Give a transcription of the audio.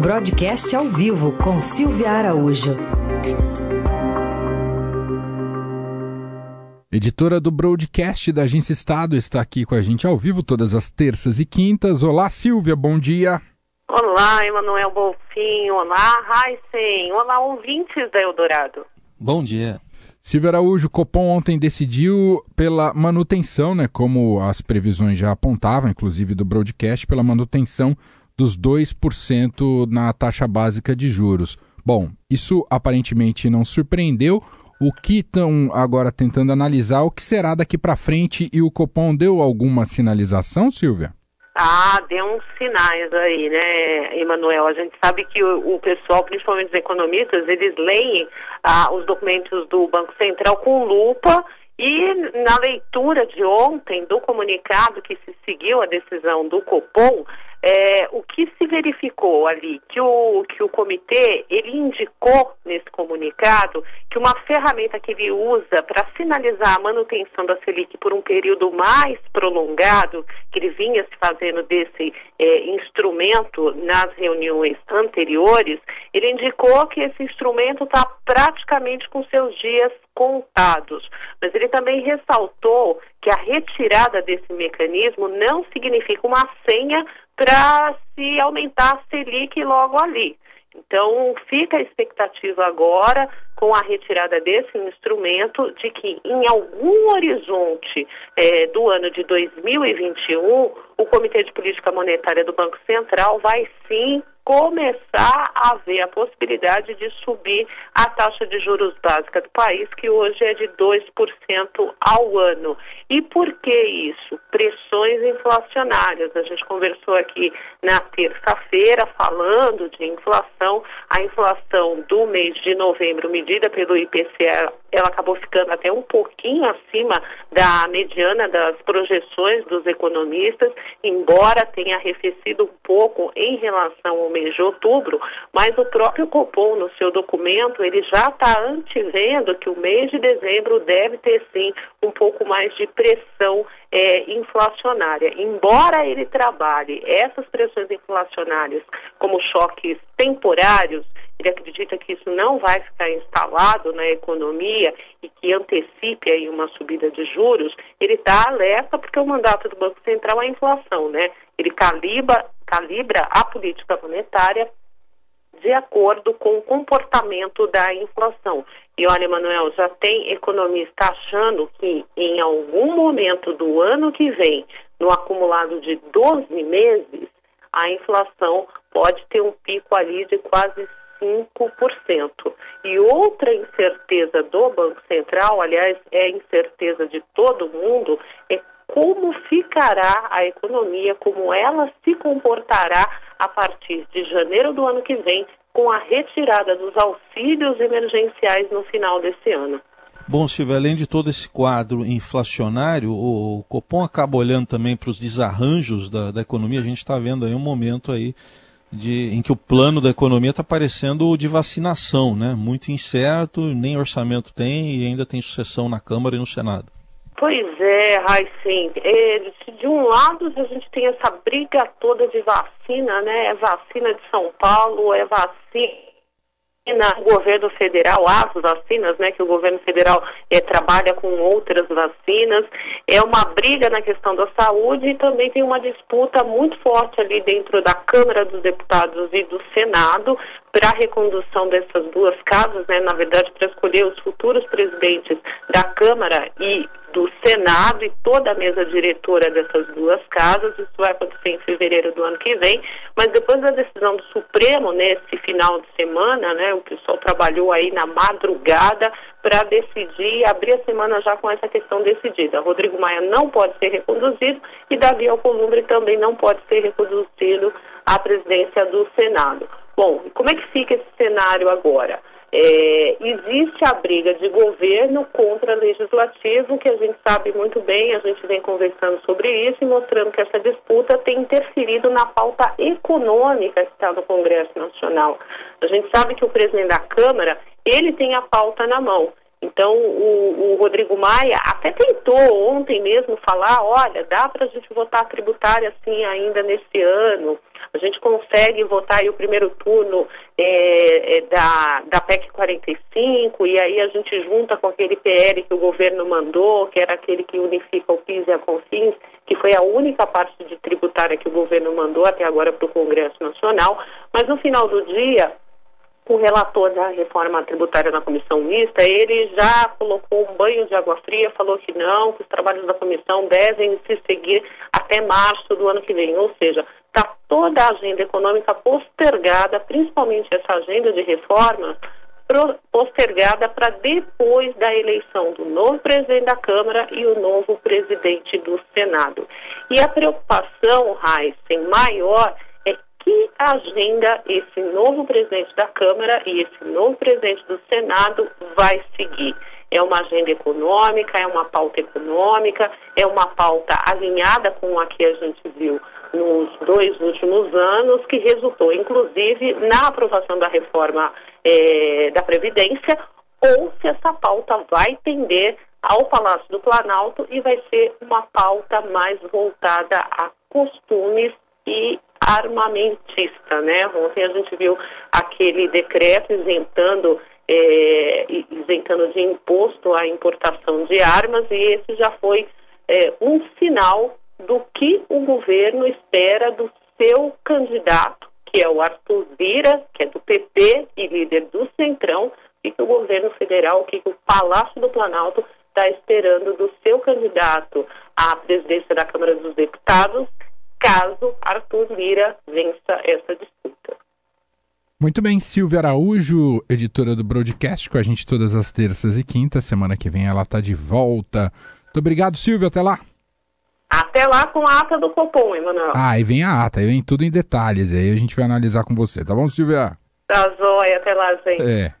Broadcast ao vivo com Silvia Araújo. Editora do Broadcast da Agência Estado está aqui com a gente ao vivo todas as terças e quintas. Olá, Silvia, bom dia. Olá, Emanuel Bolfin. Olá, Heisen. Olá, ouvintes da Eldorado. Bom dia. Silvio Araújo, Copom ontem decidiu pela manutenção, né, como as previsões já apontavam, inclusive do broadcast, pela manutenção dos 2% na taxa básica de juros. Bom, isso aparentemente não surpreendeu. O que estão agora tentando analisar o que será daqui para frente e o Copom deu alguma sinalização, Silvia? Ah, deu uns sinais aí, né, Emanuel? A gente sabe que o, o, pessoal, principalmente os economistas, eles leem ah, os documentos do Banco Central com lupa e na leitura de ontem do comunicado que se seguiu a decisão do Copom, é, o que se verificou ali, que o, que o comitê, ele indicou nesse comunicado que uma ferramenta que ele usa para sinalizar a manutenção da Selic por um período mais prolongado, que ele vinha se fazendo desse é, instrumento nas reuniões anteriores, ele indicou que esse instrumento está praticamente com seus dias contados. Mas ele também ressaltou que a retirada desse mecanismo não significa uma senha para se aumentar a Selic logo ali. Então, fica a expectativa agora, com a retirada desse instrumento, de que em algum horizonte é, do ano de 2021, o Comitê de Política Monetária do Banco Central vai sim começar a ver a possibilidade de subir a taxa de juros básica do país, que hoje é de 2% ao ano. E por que isso? Pressões inflacionárias. A gente conversou aqui na terça-feira falando de inflação. A inflação do mês de novembro, medida pelo IPCA, ela acabou ficando até um pouquinho acima da mediana das projeções dos economistas, embora tenha arrefecido um pouco em relação ao mês de outubro, mas o próprio Copom, no seu documento, ele já está antevendo que o mês de dezembro deve ter sim um pouco mais de pressão é, inflacionária. Embora ele trabalhe essas pressões inflacionárias como choques temporários, ele acredita que isso não vai ficar instalado na economia e que antecipe aí uma subida de juros, ele está alerta porque o mandato do Banco Central é a inflação, né? Ele calibra, calibra a política monetária de acordo com o comportamento da inflação. E olha, Manuel, já tem economista achando que em algum momento do ano que vem, no acumulado de 12 meses, a inflação pode ter um pico ali de quase 5%. E outra incerteza do Banco Central, aliás, é incerteza de todo mundo, é como ficará a economia, como ela se comportará a partir de janeiro do ano que vem, com a retirada dos auxílios emergenciais no final desse ano. Bom, Silvia, além de todo esse quadro inflacionário, o Copom acaba olhando também para os desarranjos da, da economia. A gente está vendo aí um momento aí de, em que o plano da economia está parecendo o de vacinação, né? Muito incerto, nem orçamento tem e ainda tem sucessão na Câmara e no Senado. Pois é, Raicin. É, de um lado, a gente tem essa briga toda de vacina, né? É vacina de São Paulo, é vacina o governo federal, as vacinas, né, que o governo federal é, trabalha com outras vacinas, é uma briga na questão da saúde e também tem uma disputa muito forte ali dentro da Câmara dos Deputados e do Senado para a recondução dessas duas casas, né, na verdade para escolher os futuros presidentes da Câmara e do Senado e toda a mesa diretora dessas duas casas. Isso vai acontecer em fevereiro do ano que vem. Mas depois da decisão do Supremo, nesse final de semana, né, o pessoal trabalhou aí na madrugada para decidir abrir a semana já com essa questão decidida. Rodrigo Maia não pode ser reconduzido e Davi Alcolumbre também não pode ser reconduzido à presidência do Senado. Bom, como é que fica esse cenário agora? É, existe a briga de governo contra legislativo, que a gente sabe muito bem, a gente vem conversando sobre isso e mostrando que essa disputa tem interferido na pauta econômica que está no Congresso Nacional. A gente sabe que o presidente da Câmara, ele tem a pauta na mão. Então, o, o, Rodrigo Maia até tentou ontem mesmo falar, olha, dá para a gente votar tributária assim ainda nesse ano, a gente consegue votar o primeiro turno é, é, da, da PEC 45 e aí a gente junta com aquele PL que o governo mandou, que era aquele que unifica o PIS e a CONFINS, que foi a única parte de tributária que o governo mandou até agora para o Congresso Nacional, mas no final do dia o relator da reforma tributária na comissão mista, ele já colocou um banho de água fria, falou que não, que os trabalhos da comissão devem se seguir até março do ano que vem. Ou seja, está toda a agenda econômica postergada, principalmente essa agenda de reformas, postergada para depois da eleição do novo presidente da Câmara e o novo presidente do Senado. E a preocupação, Heisen, maior agenda esse novo presidente da Câmara e esse novo presidente do Senado vai seguir. É uma agenda econômica, é uma pauta econômica, é uma pauta alinhada com a que a gente viu nos dois últimos anos, que resultou, inclusive, na aprovação da reforma é, da Previdência, ou se essa pauta vai tender ao Palácio do Planalto e vai ser uma pauta mais voltada a costumes e armamentista, né? Ontem a gente viu aquele decreto isentando é, isentando de imposto a importação de armas e esse já foi é, um sinal do que o governo espera do seu candidato, que é o Arthur Vira, que é do PP e líder do Centrão, e que o governo federal, que o Palácio do Planalto está esperando do seu candidato à presidência da Câmara dos Deputados caso Arthur Lira vença essa disputa. Muito bem, Silvia Araújo, editora do Broadcast, com a gente todas as terças e quintas. Semana que vem ela está de volta. Muito obrigado, Silvia. Até lá. Até lá com a ata do Copom, Emanuel. Ah, e vem a ata, aí vem tudo em detalhes. Aí a gente vai analisar com você, tá bom, Silvia? Tá jóia, até lá, gente. É.